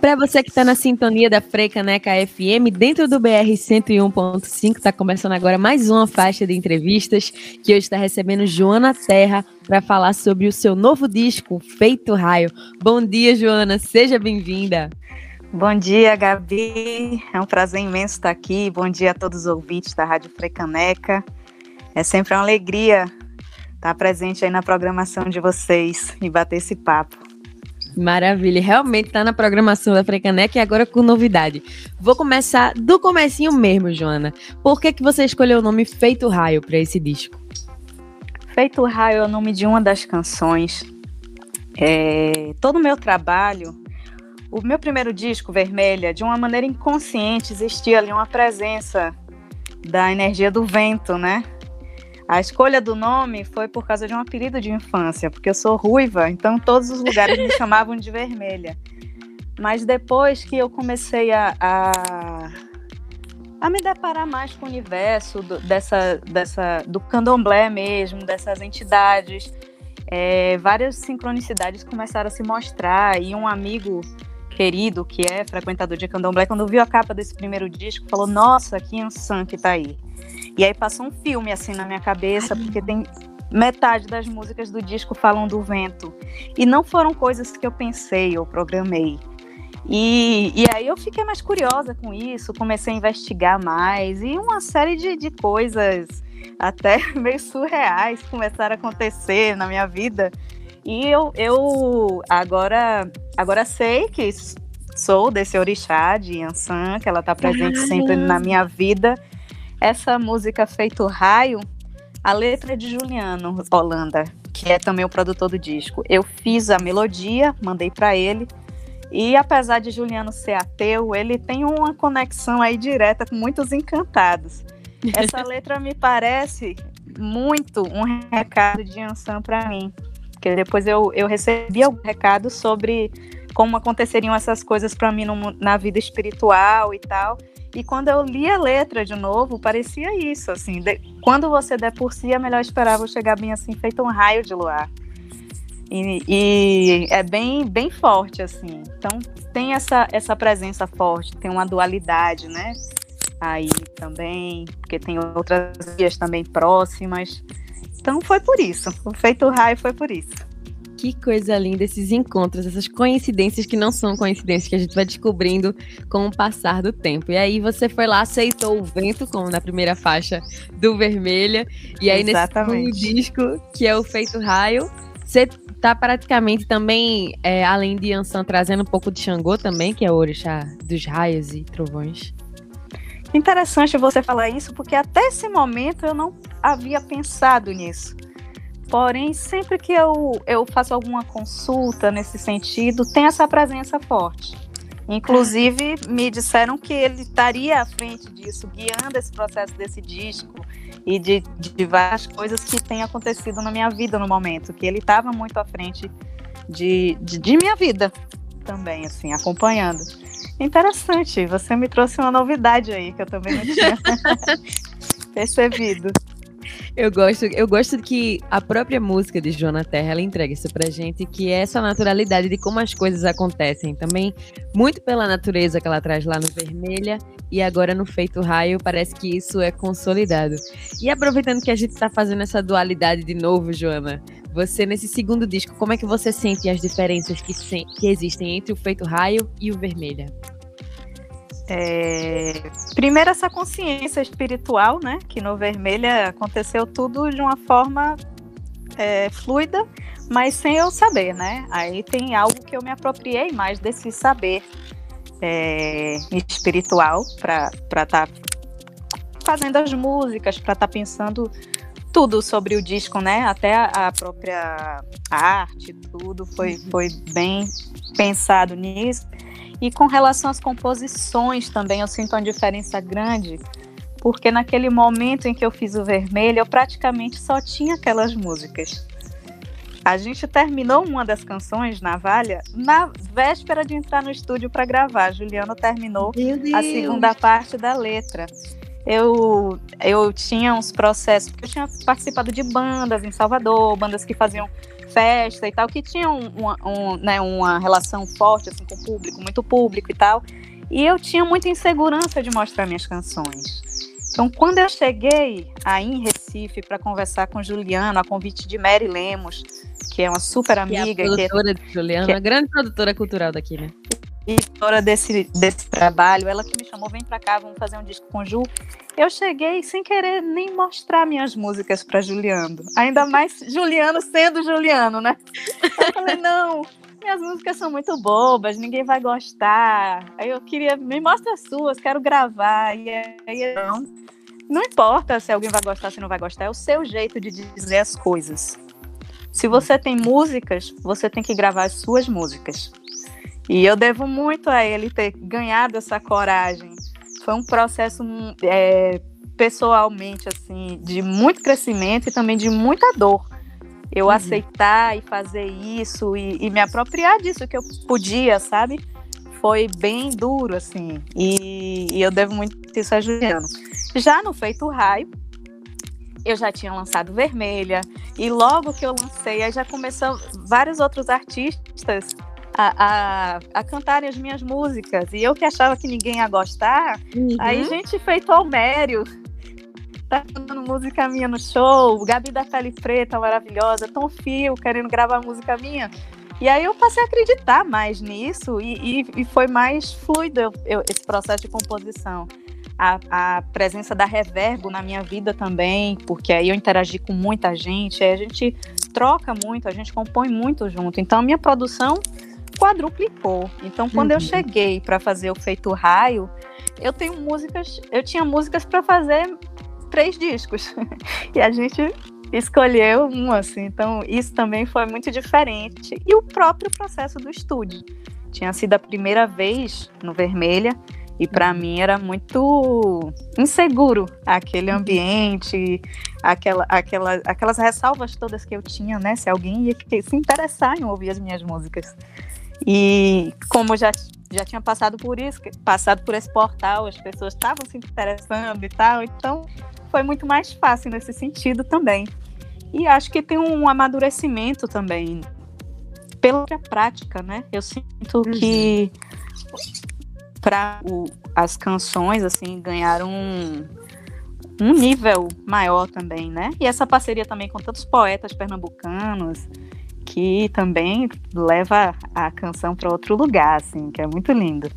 Para você que está na sintonia da Frecaneca FM, dentro do BR 101.5, está começando agora mais uma faixa de entrevistas que hoje está recebendo Joana Terra para falar sobre o seu novo disco, Feito Raio. Bom dia, Joana, seja bem-vinda. Bom dia, Gabi. É um prazer imenso estar aqui. Bom dia a todos os ouvintes da Rádio Frecaneca. É sempre uma alegria estar presente aí na programação de vocês e bater esse papo. Maravilha, realmente está na programação da Frecanec e agora com novidade. Vou começar do comecinho mesmo, Joana. Por que, que você escolheu o nome Feito Raio para esse disco? Feito Raio é o nome de uma das canções. É, todo o meu trabalho, o meu primeiro disco, Vermelha, de uma maneira inconsciente, existia ali uma presença da energia do vento, né? A escolha do nome foi por causa de um apelido de infância, porque eu sou ruiva, então todos os lugares me chamavam de vermelha. Mas depois que eu comecei a, a, a me deparar mais com o universo do, dessa, dessa, do candomblé mesmo, dessas entidades, é, várias sincronicidades começaram a se mostrar. E um amigo querido, que é frequentador de candomblé, quando viu a capa desse primeiro disco, falou: Nossa, que Ansan que tá aí. E aí passou um filme assim na minha cabeça, porque tem metade das músicas do disco falam do vento. E não foram coisas que eu pensei ou programei. E, e aí eu fiquei mais curiosa com isso, comecei a investigar mais e uma série de, de coisas até meio surreais começaram a acontecer na minha vida. E eu, eu agora, agora sei que sou desse orixá de Yansan, que ela está presente sempre na minha vida. Essa música Feito Raio, a letra é de Juliano Holanda, que é também o produtor do disco. Eu fiz a melodia, mandei para ele. E apesar de Juliano ser ateu, ele tem uma conexão aí direta com muitos encantados. Essa letra me parece muito um recado de Ansan para mim. Porque depois eu, eu recebi algum recado sobre como aconteceriam essas coisas para mim no, na vida espiritual e tal. E quando eu li a letra de novo, parecia isso, assim, de, quando você der por si, é melhor esperar vou chegar bem assim, feito um raio de luar. E, e, é bem, bem forte, assim. Então tem essa, essa presença forte, tem uma dualidade, né? Aí também, porque tem outras vias também próximas. Então foi por isso. O feito raio foi por isso. Que coisa linda esses encontros, essas coincidências que não são coincidências, que a gente vai descobrindo com o passar do tempo. E aí você foi lá, aceitou o vento, como na primeira faixa do Vermelha. E aí Exatamente. nesse disco, que é o Feito Raio, você tá praticamente também, é, além de Ansan, trazendo um pouco de Xangô também, que é o orixá dos raios e trovões. Interessante você falar isso, porque até esse momento eu não havia pensado nisso. Porém, sempre que eu, eu faço alguma consulta nesse sentido, tem essa presença forte. Inclusive, me disseram que ele estaria à frente disso, guiando esse processo desse disco e de, de várias coisas que têm acontecido na minha vida no momento, que ele estava muito à frente de, de, de minha vida também, assim, acompanhando. Interessante, você me trouxe uma novidade aí que eu também não tinha percebido. Eu gosto, eu gosto que a própria música de Joana Terra ela entrega isso pra gente, que é essa naturalidade de como as coisas acontecem. Também, muito pela natureza que ela traz lá no Vermelha e agora no Feito Raio, parece que isso é consolidado. E aproveitando que a gente tá fazendo essa dualidade de novo, Joana, você nesse segundo disco, como é que você sente as diferenças que, que existem entre o Feito Raio e o Vermelha? É, primeiro essa consciência espiritual, né? Que no Vermelha aconteceu tudo de uma forma é, fluida, mas sem eu saber, né? Aí tem algo que eu me apropriei mais desse saber é, espiritual para estar tá fazendo as músicas, para estar tá pensando tudo sobre o disco, né? Até a, a própria arte, tudo foi, foi bem pensado nisso. E com relação às composições também, eu sinto uma diferença grande, porque naquele momento em que eu fiz o vermelho, eu praticamente só tinha aquelas músicas. A gente terminou uma das canções, Navalha, na véspera de entrar no estúdio para gravar. Juliano terminou a segunda parte da letra. Eu, eu tinha uns processos, porque eu tinha participado de bandas em Salvador, bandas que faziam festa e tal, que tinham uma, um, né, uma relação forte assim, com o público, muito público e tal. E eu tinha muita insegurança de mostrar minhas canções. Então, quando eu cheguei aí em Recife para conversar com Juliana, a convite de Mary Lemos, que é uma super amiga. Que é a produtora que, de Juliana, que é, grande produtora cultural daqui, né? E desse, desse trabalho, ela que me chamou, vem para cá, vamos fazer um disco com Ju. Eu cheguei sem querer nem mostrar minhas músicas para Juliano. Ainda mais Juliano sendo Juliano, né? Eu falei, não, minhas músicas são muito bobas, ninguém vai gostar. Aí eu queria, me mostra as suas, quero gravar. E aí, não. Não importa se alguém vai gostar, se não vai gostar, é o seu jeito de dizer as coisas. Se você tem músicas, você tem que gravar as suas músicas. E eu devo muito a ele ter ganhado essa coragem. Foi um processo é, pessoalmente assim de muito crescimento e também de muita dor. Eu uhum. aceitar e fazer isso e, e me apropriar disso que eu podia, sabe? Foi bem duro, assim. E, e eu devo muito isso a Juliano. Já no Feito Raio, eu já tinha lançado Vermelha, e logo que eu lancei, aí já começou vários outros artistas a, a, a, cantarem as minhas músicas. E eu que achava que ninguém ia gostar, uhum. aí gente feito Almério, tá cantando música minha no show, Gabi da Pele Preta, maravilhosa, Tom Fio querendo gravar música minha. E aí eu passei a acreditar mais nisso e, e, e foi mais fluido eu, eu, esse processo de composição a, a, presença da Reverbo na minha vida também, porque aí eu interagi com muita gente, a gente troca muito, a gente compõe muito junto. Então a minha produção quadruplicou. Então quando uhum. eu cheguei para fazer o Feito Raio, eu tenho músicas, eu tinha músicas para fazer três discos. e a gente escolheu um assim. Então isso também foi muito diferente. E o próprio processo do estúdio. Tinha sido a primeira vez no Vermelha e para uhum. mim era muito inseguro aquele uhum. ambiente, aquela, aquela, aquelas ressalvas todas que eu tinha, né? Se alguém ia se interessar em ouvir as minhas músicas. E como já já tinha passado por isso, passado por esse portal, as pessoas estavam se interessando e tal, então foi muito mais fácil nesse sentido também. E acho que tem um amadurecimento também pela prática, né? Eu sinto que para as canções assim ganharam um, um nível maior também, né? E essa parceria também com tantos poetas pernambucanos que também leva a canção para outro lugar, assim, que é muito lindo.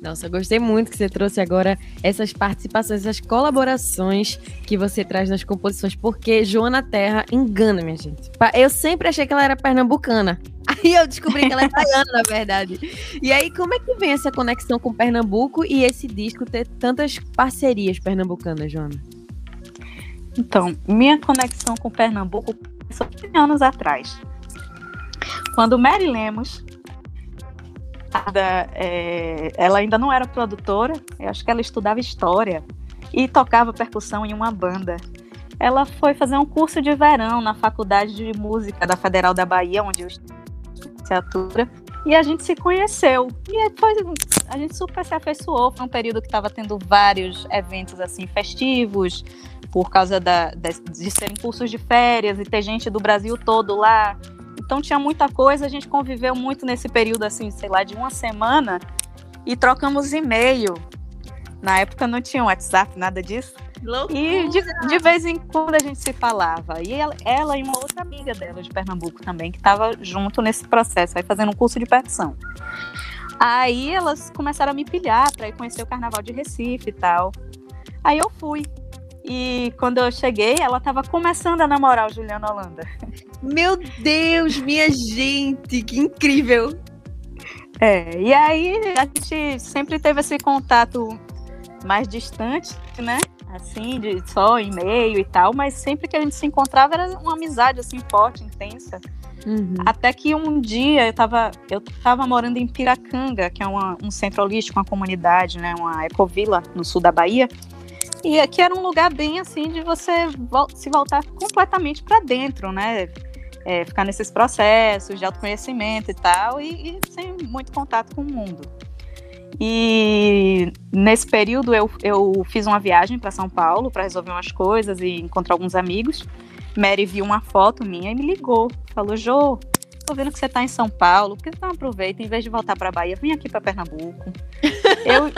Nossa, gostei muito que você trouxe agora essas participações, essas colaborações que você traz nas composições, porque Joana Terra engana, minha gente. Eu sempre achei que ela era pernambucana. Aí eu descobri que ela é baiana, na verdade. E aí, como é que vem essa conexão com Pernambuco e esse disco ter tantas parcerias pernambucanas, Joana? Então, minha conexão com Pernambuco começou 15 anos atrás. Quando Mary Lemos, é, ela ainda não era produtora, eu acho que ela estudava história e tocava percussão em uma banda. Ela foi fazer um curso de verão na Faculdade de Música da Federal da Bahia, onde eu licenciatura, e a gente se conheceu. E depois a gente super se afeiçoou. Foi um período que estava tendo vários eventos assim festivos, por causa da, de, serem cursos de férias e ter gente do Brasil todo lá. Então tinha muita coisa, a gente conviveu muito nesse período, assim, sei lá, de uma semana e trocamos e-mail. Na época não tinha WhatsApp, nada disso. Loucura. E de, de, vez em quando a gente se falava. E ela, ela e uma outra amiga dela de Pernambuco também, que estava junto nesse processo, aí fazendo um curso de percussão. Aí elas começaram a me pilhar para ir conhecer o carnaval de Recife e tal. Aí eu fui. E quando eu cheguei, ela estava começando a namorar o Juliano Holanda. Meu Deus, minha gente, que incrível! É, e aí a gente sempre teve esse contato mais distante, né? Assim, de só e-mail e tal, mas sempre que a gente se encontrava era uma amizade assim forte, intensa. Uhum. Até que um dia eu estava eu tava morando em Piracanga, que é uma, um centro holístico, uma comunidade, né? Uma ecovila no sul da Bahia. E aqui era um lugar bem assim de você se voltar completamente para dentro, né? É, ficar nesses processos de autoconhecimento e tal, e, e, sem muito contato com o mundo. E nesse período eu, eu fiz uma viagem para São Paulo para resolver umas coisas e encontrar alguns amigos. Mary viu uma foto minha e me ligou. Falou, Jô, tô vendo que você tá em São Paulo, por que você não aproveita, em vez de voltar pra Bahia, vem aqui pra Pernambuco. Eu,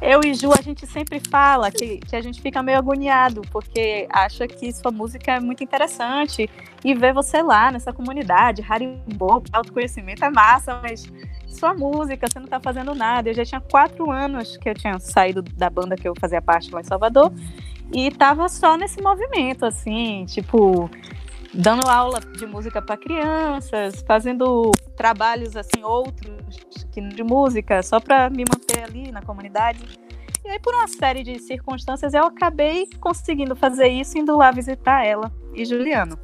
eu e Ju, a gente sempre fala que, que a gente fica meio agoniado, porque acha que sua música é muito interessante e ver você lá nessa comunidade, Haribo, autoconhecimento é massa, mas sua música, você não tá fazendo nada. Eu já tinha quatro anos que eu tinha saído da banda que eu fazia parte lá em Salvador e tava só nesse movimento, assim, tipo, dando aula de música para crianças, fazendo trabalhos assim outros de música, só para me manter ali na comunidade. E aí, por uma série de circunstâncias, eu acabei conseguindo fazer isso, indo lá visitar ela e Juliano.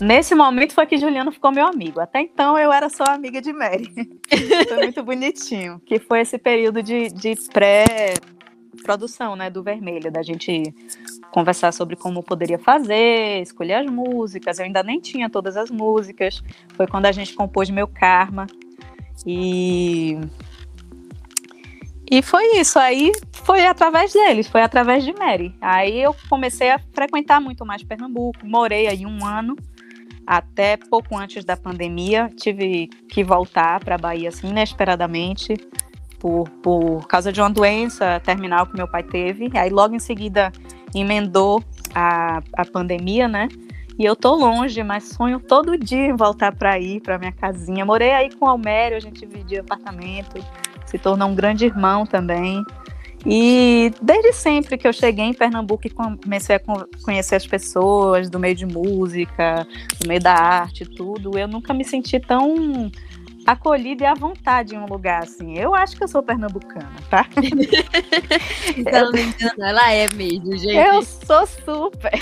Nesse momento foi que Juliano ficou meu amigo. Até então eu era só amiga de Mary. foi muito bonitinho. Que foi esse período de, de pré produção, né, do Vermelho, da gente conversar sobre como poderia fazer, escolher as músicas. Eu ainda nem tinha todas as músicas. Foi quando a gente compôs Meu Karma. E e foi isso. Aí foi através deles, foi através de Mary. Aí eu comecei a frequentar muito mais Pernambuco. Morei aí um ano, até pouco antes da pandemia. Tive que voltar para a Bahia assim, inesperadamente por, por causa de uma doença terminal que meu pai teve. Aí logo em seguida emendou a, a pandemia, né? E eu tô longe, mas sonho todo dia em voltar para aí, para minha casinha. Morei aí com o Almério, a gente dividia apartamento, se tornou um grande irmão também. E desde sempre que eu cheguei em Pernambuco e comecei a conhecer as pessoas do meio de música, do meio da arte, tudo, eu nunca me senti tão acolhida e à vontade em um lugar assim. Eu acho que eu sou pernambucana, tá? Então, eu... ela é mesmo, gente. Eu sou super.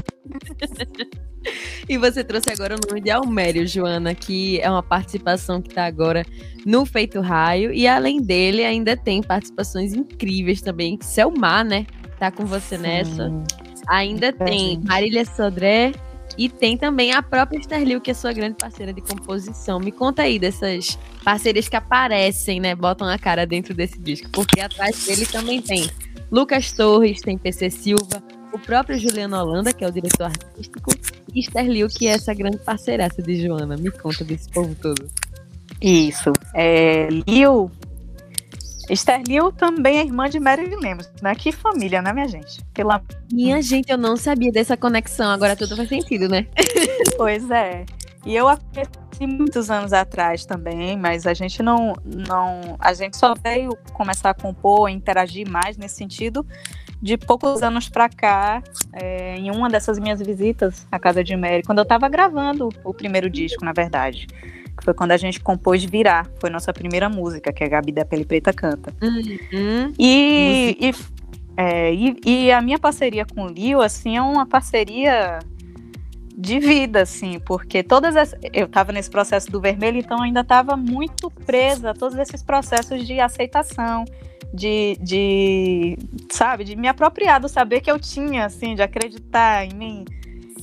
E você trouxe agora o nome de Almério, Joana, que é uma participação que está agora no Feito Raio. E além dele, ainda tem participações incríveis também. Selmar, né? Tá com você Sim. nessa. Ainda tem Marília Sodré, e tem também a própria Sterlil, que é sua grande parceira de composição. Me conta aí dessas parcerias que aparecem, né? Botam a cara dentro desse disco. Porque atrás dele também tem Lucas Torres, tem PC Silva, o próprio Juliano Holanda, que é o diretor artístico, e Sterlil, que é essa grande parceiraça de Joana. Me conta desse povo todo. Isso. É, Lil Esther Liu também é irmã de Marilyn Lemos, né? Que família, né, minha gente? Pela... Minha gente, eu não sabia dessa conexão, agora tudo faz sentido, né? pois é. E eu conheci muitos anos atrás também, mas a gente não, não. A gente só veio começar a compor, interagir mais nesse sentido de poucos anos para cá, é, em uma dessas minhas visitas à casa de Mary, quando eu estava gravando o primeiro disco, na verdade que foi quando a gente compôs Virar, foi nossa primeira música, que a Gabi da Pele Preta canta. Uhum. E, e, é, e, e, a minha parceria com o Lio, assim, é uma parceria de vida, assim, porque todas as. Eu estava nesse processo do vermelho, então ainda estava muito presa a todos esses processos de aceitação, de, de, sabe, de me apropriar do saber que eu tinha, assim, de acreditar em mim.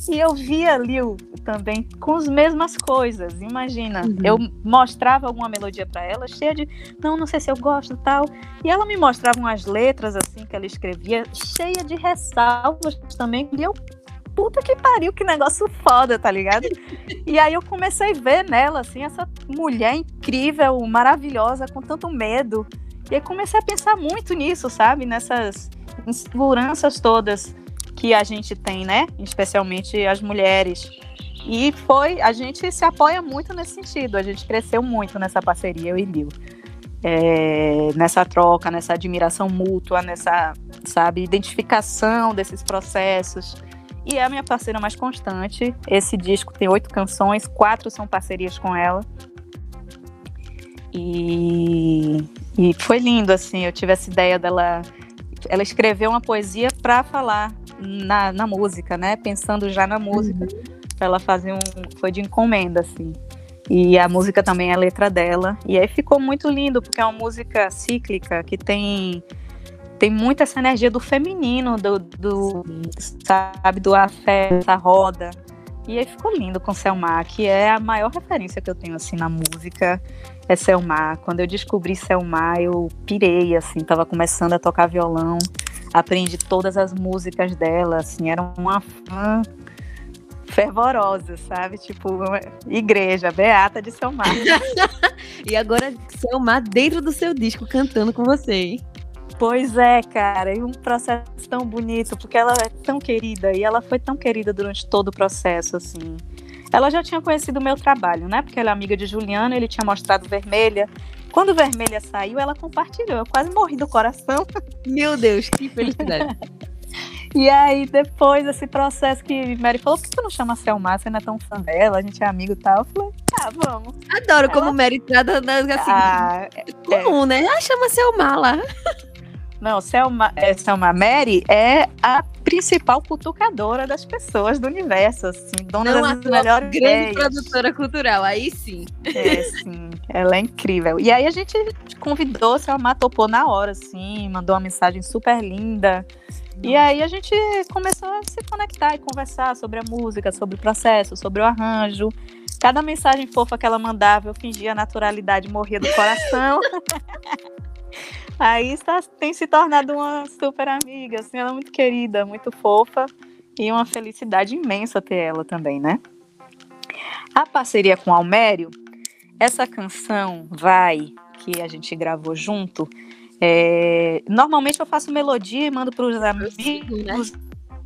E eu via Lil também com as mesmas coisas. Imagina, uhum. eu mostrava alguma melodia para ela, cheia de, não, não sei se eu gosto tal. E ela me mostrava umas letras assim que ela escrevia, cheia de ressalvas também. E eu, puta que pariu, que negócio foda, tá ligado? e aí eu comecei a ver nela, assim, essa mulher incrível, maravilhosa, com tanto medo. E aí comecei a pensar muito nisso, sabe? Nessas inseguranças todas que a gente tem, né? Especialmente as mulheres. E foi, a gente se apoia muito nesse sentido, a gente cresceu muito nessa parceria, eu e Lil. É, nessa troca, nessa admiração mútua, nessa, sabe, identificação desses processos. E é a minha parceira mais constante. Esse disco tem oito canções, quatro são parcerias com ela. E, e foi lindo, assim, eu tive essa ideia dela. Ela escreveu uma poesia para falar na, na música, né? Pensando já na música. Uhum. Pra ela fazer um. Foi de encomenda, assim. E a música também é a letra dela. E aí ficou muito lindo, porque é uma música cíclica que tem. Tem muita essa energia do feminino, do, do sabe, do afeto, da roda. E aí ficou lindo com Selmar, que é a maior referência que eu tenho assim na música, é Selmar. Quando eu descobri Selmar, eu pirei assim, tava começando a tocar violão aprendi todas as músicas dela, assim, era uma fã fervorosa, sabe? Tipo, igreja, beata de São Mar. e agora São Mar dentro do seu disco cantando com você, hein? Pois é, cara, e um processo tão bonito, porque ela é tão querida e ela foi tão querida durante todo o processo, assim. Ela já tinha conhecido o meu trabalho, né? Porque ela é amiga de Juliano, ele tinha mostrado Vermelha. Quando Vermelha saiu, ela compartilhou. Eu quase morri do coração. Meu Deus, que felicidade. E aí, depois desse processo que Mary falou, por que tu não chama a Selma? Você não é tão fã dela, a gente é amigo e tal. Eu falei, ah, vamos. Adoro Ela... como Mary trata assim. Ah, é comum, é. né? Ah, chama Selma lá. Não, Selma, é, Selma Mary é a principal cutucadora das pessoas do universo, assim, dona não, das melhores grande ideias. produtora cultural, aí sim. É, sim, ela é incrível. E aí a gente convidou, Selma topou na hora, assim, mandou uma mensagem super linda. E aí a gente começou a se conectar e conversar sobre a música, sobre o processo, sobre o arranjo. Cada mensagem fofa que ela mandava, eu fingia naturalidade, morria do coração. aí está, tem se tornado uma super amiga, assim, ela é muito querida, muito fofa e uma felicidade imensa ter ela também, né? A parceria com Almério, essa canção Vai, que a gente gravou junto, é, normalmente eu faço melodia e mando para os amigos né?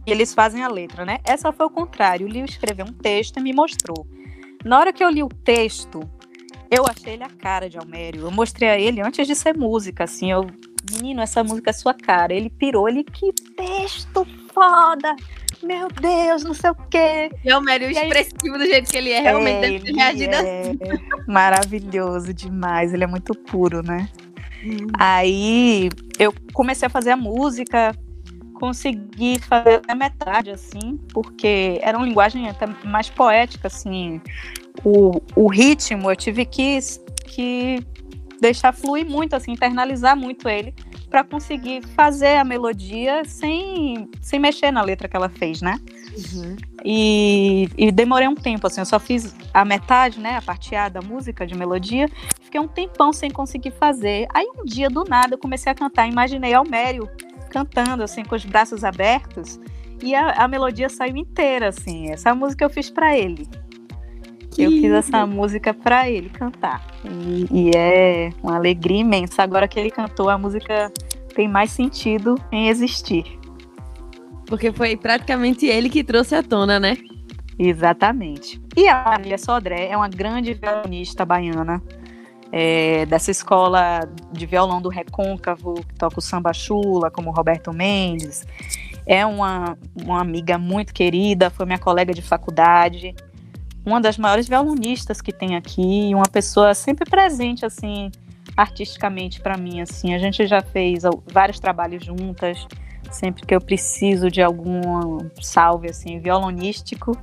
e eles fazem a letra, né? Essa foi o contrário. O Lio escreveu um texto e me mostrou. Na hora que eu li o texto, eu achei ele a cara de Almério. Eu mostrei a ele antes de ser música, assim. Eu, menino, essa música é sua cara. Ele pirou, ele, que texto foda! Meu Deus, não sei o quê. E Almério, expressivo do jeito que ele é, realmente é, deve ter reagido é assim. Maravilhoso demais. Ele é muito puro, né? Uhum. Aí eu comecei a fazer a música, consegui fazer a metade, assim, porque era uma linguagem até mais poética, assim. O, o ritmo eu tive que, que deixar fluir muito, assim, internalizar muito ele para conseguir fazer a melodia sem, sem mexer na letra que ela fez, né? Uhum. E, e, demorei um tempo, assim, eu só fiz a metade, né, a parteada, a música de melodia, fiquei um tempão sem conseguir fazer. Aí um dia, do nada, eu comecei a cantar, imaginei Almério cantando, assim, com os braços abertos, e a, a melodia saiu inteira, assim, essa música eu fiz para ele. Que eu fiz essa música para ele cantar. E, e, é uma alegria imensa. Agora que ele cantou, a música tem mais sentido em existir. Porque foi praticamente ele que trouxe à tona, né? Exatamente. E a Marília Sodré é uma grande violonista baiana, é, dessa escola de violão do Recôncavo, que toca o samba chula, como Roberto Mendes. É uma, uma amiga muito querida, foi minha colega de faculdade uma das maiores violonistas que tem aqui, uma pessoa sempre presente assim artisticamente para mim assim. A gente já fez vários trabalhos juntas, sempre que eu preciso de algum salve assim violonístico,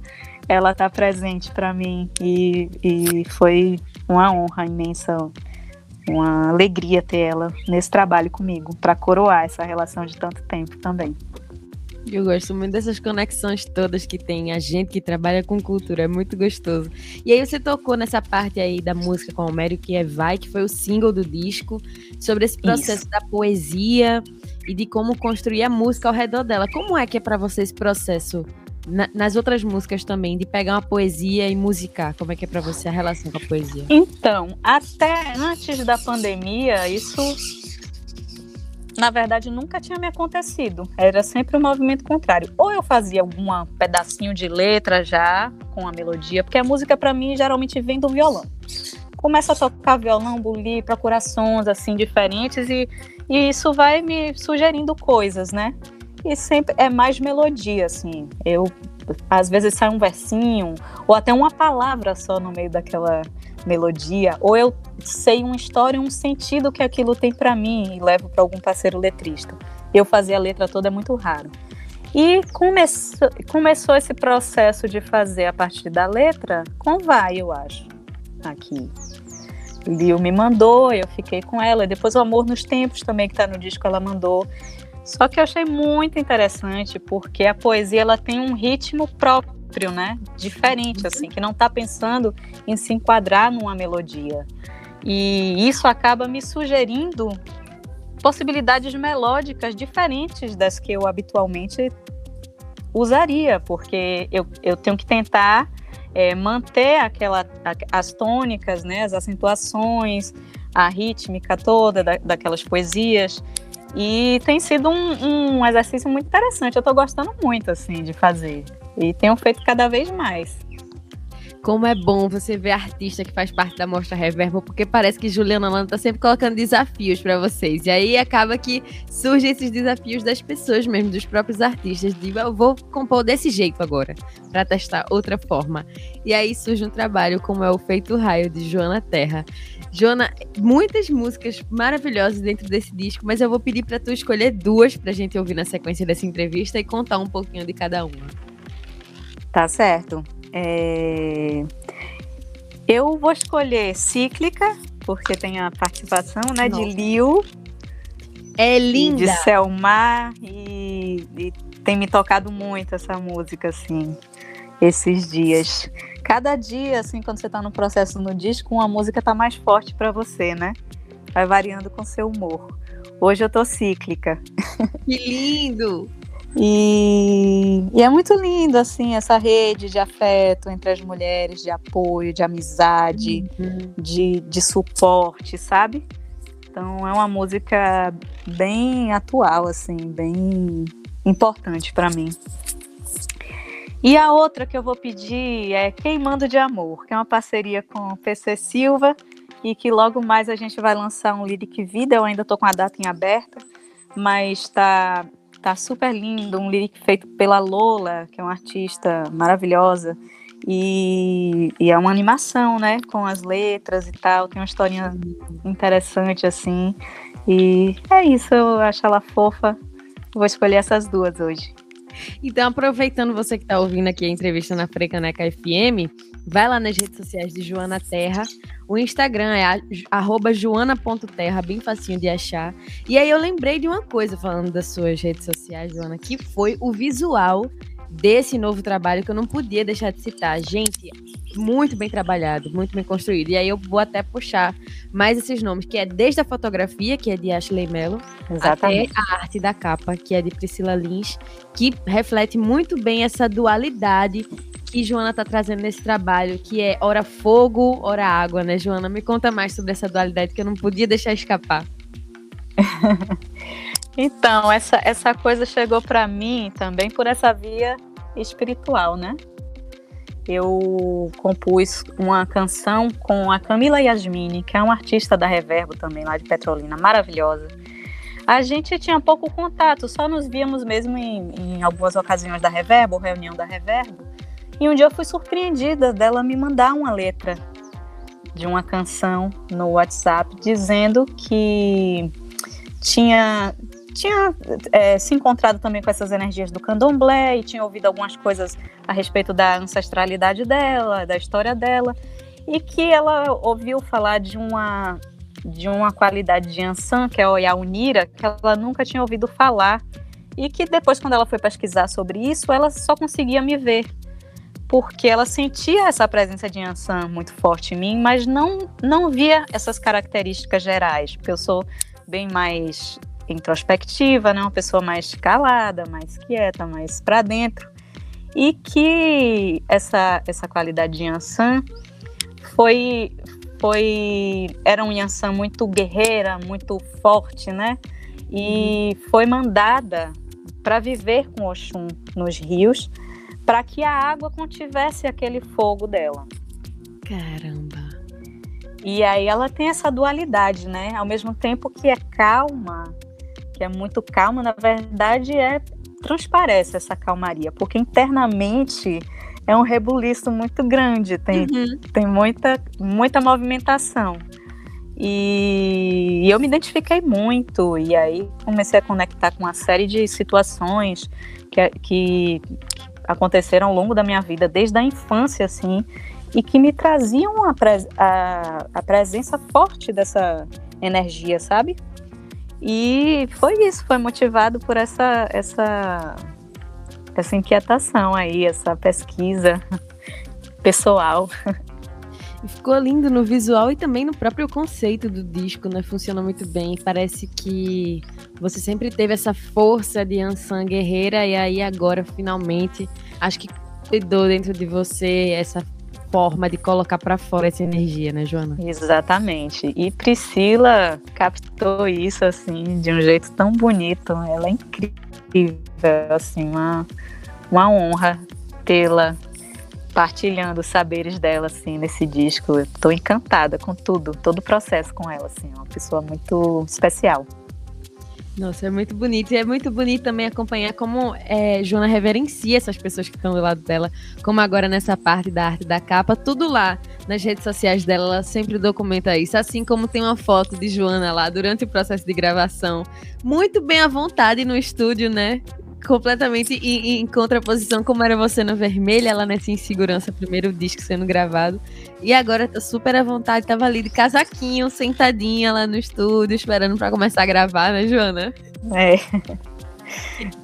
ela está presente para mim e, e foi uma honra imensa, uma alegria ter ela nesse trabalho comigo para coroar essa relação de tanto tempo também. Eu gosto muito dessas conexões todas que tem a gente que trabalha com cultura, é muito gostoso. E aí você tocou nessa parte aí da música com o Mério, que é Vai, que foi o single do disco, sobre esse processo Isso. da poesia e de como construir a música ao redor dela. Como é que é para você esse processo na, nas outras músicas também, de pegar uma poesia e musicar? Como é que é para você a relação com a poesia? Então, até antes da pandemia, isso na verdade, nunca tinha me acontecido. Era sempre o um movimento contrário. Ou eu fazia algum pedacinho de letra já com a melodia, porque a música para mim geralmente vem do violão. Começa a tocar violão, bulir, procurar sons assim diferentes e, e isso vai me sugerindo coisas, né? E sempre é mais melodia, assim. Eu às vezes sai um versinho ou até uma palavra só no meio daquela melodia, ou eu sei uma história, um sentido que aquilo tem para mim e levo para algum parceiro letrista. Eu fazer a letra toda é muito raro. E começou, começou esse processo de fazer a partir da letra com Vai, eu acho, aqui. Lil me mandou, eu fiquei com ela. Depois o Amor nos Tempos também, que está no disco, ela mandou. Só que eu achei muito interessante, porque a poesia ela tem um ritmo próprio né? Diferente, assim, que não está pensando em se enquadrar numa melodia. E isso acaba me sugerindo possibilidades melódicas diferentes das que eu habitualmente usaria, porque eu, eu tenho que tentar é, manter aquela, as tônicas, né, as acentuações, a rítmica toda da, daquelas poesias. E tem sido um, um exercício muito interessante. Eu estou gostando muito assim de fazer e tenho feito cada vez mais. Como é bom você ver artista que faz parte da Mostra Reverbo, porque parece que Juliana Lana tá sempre colocando desafios para vocês. E aí acaba que surgem esses desafios das pessoas mesmo, dos próprios artistas, de eu vou compor desse jeito agora, para testar outra forma. E aí surge um trabalho como é o Feito Raio, de Joana Terra. Joana, muitas músicas maravilhosas dentro desse disco, mas eu vou pedir para tu escolher duas pra gente ouvir na sequência dessa entrevista e contar um pouquinho de cada uma. Tá certo. É... Eu vou escolher Cíclica, porque tem a participação né, de Liu. É linda. de Selmar. E, e tem me tocado muito essa música, assim, esses dias. Cada dia, assim, quando você está no processo no disco, uma música tá mais forte para você, né? Vai variando com seu humor. Hoje eu tô cíclica. Que lindo! E, e, é muito lindo, assim, essa rede de afeto entre as mulheres, de apoio, de amizade, uhum. de, de suporte, sabe? Então é uma música bem atual, assim, bem importante para mim. E a outra que eu vou pedir é Queimando de Amor, que é uma parceria com o PC Silva e que logo mais a gente vai lançar um lyric video. Eu ainda estou com a data em aberta, mas está Tá super lindo, um lyric feito pela Lola, que é uma artista maravilhosa. E, e, é uma animação, né? Com as letras e tal. Tem uma historinha interessante, assim. E é isso, eu acho ela fofa. Vou escolher essas duas hoje. Então, aproveitando você que está ouvindo aqui a entrevista na Frecaneca FM, vai lá nas redes sociais de Joana Terra. O Instagram é joana.terra, bem facinho de achar. E aí eu lembrei de uma coisa falando das suas redes sociais, Joana, que foi o visual desse novo trabalho que eu não podia deixar de citar. Gente, muito bem trabalhado, muito bem construído. E aí eu vou até puxar mais esses nomes, que é desde a fotografia, que é de Ashley Mello, Exatamente. até a arte da capa, que é de Priscila Lins, que reflete muito bem essa dualidade que Joana está trazendo nesse trabalho, que é ora fogo, ora água, né, Joana? Me conta mais sobre essa dualidade que eu não podia deixar escapar. então, essa, essa coisa chegou para mim também por essa via espiritual, né? eu compus uma canção com a Camila Yasmini, que é uma artista da Reverbo também, lá de Petrolina, maravilhosa. A gente tinha pouco contato, só nos víamos mesmo em, em algumas ocasiões da Reverbo, reunião da Reverbo. E um dia eu fui surpreendida dela me mandar uma letra de uma canção no WhatsApp dizendo que tinha tinha é, se encontrado também com essas energias do candomblé e tinha ouvido algumas coisas a respeito da ancestralidade dela, da história dela, e que ela ouviu falar de uma de uma qualidade de ançã, que é o Yaunira, que ela nunca tinha ouvido falar, e que depois, quando ela foi pesquisar sobre isso, ela só conseguia me ver, porque ela sentia essa presença de ançã muito forte em mim, mas não, não via essas características gerais, porque eu sou bem mais introspectiva, né? Uma pessoa mais calada, mais quieta, mais para dentro. E que essa essa qualidade de Yansan foi foi era um Yansan muito guerreira, muito forte, né? E uhum. foi mandada para viver com Oxum nos rios, para que a água contivesse aquele fogo dela. Caramba. E aí ela tem essa dualidade, né? Ao mesmo tempo que é calma, que é muito calma, na verdade é transparece essa calmaria, porque internamente é um rebuliço muito grande, tem, uhum. tem muita, muita movimentação. E, eu me identifiquei muito, e aí comecei a conectar com uma série de situações que, que aconteceram ao longo da minha vida, desde a infância, assim, e que me traziam a, pres a, a presença forte dessa energia, sabe? E foi isso, foi motivado por essa, essa, essa inquietação aí, essa pesquisa pessoal. Ficou lindo no visual e também no próprio conceito do disco, né? Funciona muito bem. Parece que você sempre teve essa força de Ansan guerreira e aí agora finalmente acho que cuidou dentro de você essa forma de colocar para fora essa energia, né, Joana? Exatamente. E Priscila captou isso assim de um jeito tão bonito. Ela é incrível, assim, uma, uma honra tê-la partilhando os saberes dela assim nesse disco. Tô encantada com tudo, todo o processo com ela assim, é uma pessoa muito especial. Nossa, é muito bonito. E é muito bonito também acompanhar como é, Joana reverencia essas pessoas que estão do lado dela. Como agora nessa parte da arte da capa, tudo lá nas redes sociais dela, ela sempre documenta isso. Assim como tem uma foto de Joana lá durante o processo de gravação. Muito bem à vontade no estúdio, né? Completamente em, em, contraposição, como era você no vermelho, ela nessa insegurança, primeiro disco sendo gravado. E agora tá super à vontade, tava ali de casaquinho, sentadinha lá no estúdio, esperando para começar a gravar, né, Joana? É.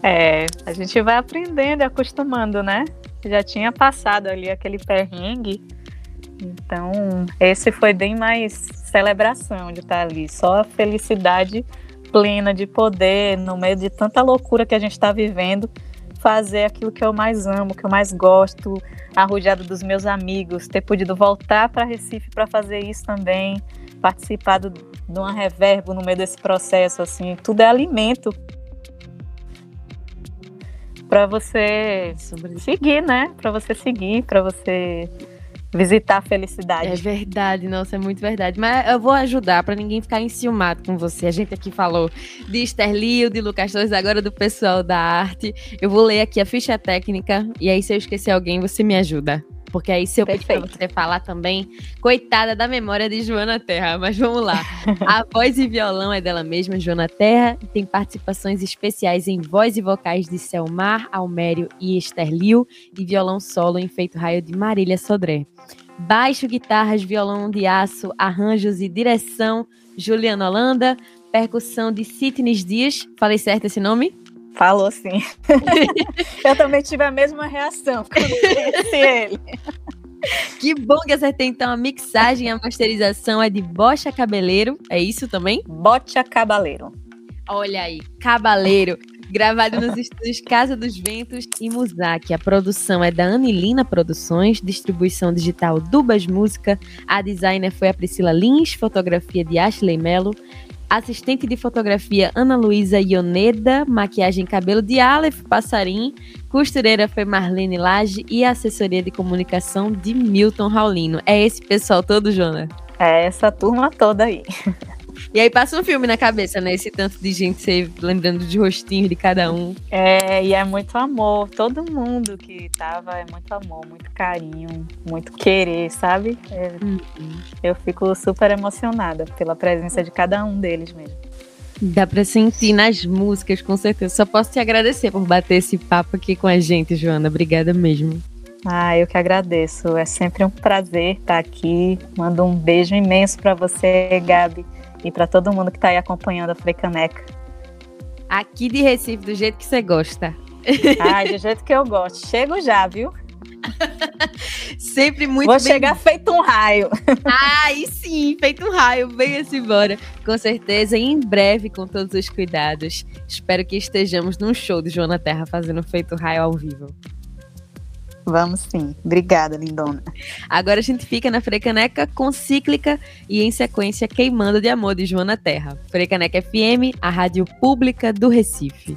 É, a gente vai aprendendo e acostumando, né? Já tinha passado ali aquele perrengue. Então, esse foi bem mais celebração de estar ali. Só a felicidade plena de poder, no meio de tanta loucura que a gente está vivendo, fazer aquilo que eu mais amo, que eu mais gosto, arrojado dos meus amigos, ter podido voltar para Recife para fazer isso também, participar de uma reverbo no meio desse processo, assim, tudo é alimento para você seguir, né? Para você seguir, para você visitar a felicidade. É verdade, nossa, é muito verdade. Mas eu vou ajudar para ninguém ficar enciumado com você. A gente aqui falou de Esther Lio, de Lucas Torres, agora do pessoal da arte. Eu vou ler aqui a ficha técnica e aí se eu esquecer alguém, você me ajuda. Porque aí, se eu pedir pra você falar também, coitada da memória de Joana Terra, mas vamos lá. A voz e violão é dela mesma, Joana Terra, e tem participações especiais em voz e vocais de Selmar, Almério e Esther Liu, e violão solo em Feito Raio de Marília Sodré. Baixo, guitarras, violão de aço, arranjos e direção, Juliana Holanda, percussão de Sidney Dias. Falei certo esse nome? Falou sim. eu também tive a mesma reação quando conheci ele. Que bom que acertei então a mixagem e a masterização é de Bocha Cabeleiro. É isso também? Bocha Cabaleiro. Olha aí, Cabaleiro. Gravado nos estúdios Casa dos Ventos e Musac. A produção é da Anilina Produções, distribuição digital Dubas Música. A designer foi a Priscila Lins, fotografia de Ashley Mello. Assistente de fotografia Ana Luísa Ioneda, maquiagem cabelo de Aleph Passarim, costureira foi Marlene Lage e assessoria de comunicação de Milton Raulino. É esse pessoal todo, Jona? É essa turma toda aí. E aí passa um filme na cabeça, né? Esse tanto de gente, você lembrando de rostinho de cada um. É, e é muito amor. Todo mundo que tava é muito amor, muito carinho, muito querer, sabe? É, uhum. Eu fico super emocionada pela presença de cada um deles mesmo. Dá pra sentir nas músicas, com certeza. Só posso te agradecer por bater esse papo aqui com a gente, Joana. Obrigada mesmo. Ah, eu que agradeço. É sempre um prazer estar aqui. Mando um beijo imenso para você, Gabi e para todo mundo que está aí acompanhando a Frecaneca. Aqui de Recife, do jeito que você gosta. Ah, do jeito que eu gosto. Chego já, viu? Sempre muito Vou bem... chegar feito um raio. E sim, feito um raio. Venha-se embora. Com certeza, em breve, com todos os cuidados. Espero que estejamos num show de Joana Terra fazendo feito raio ao vivo. Vamos sim. Obrigada, lindona. Agora a gente fica na Frecaneca com Cíclica e em sequência Queimando de Amor de Joana Terra. Frecaneca FM, a rádio pública do Recife.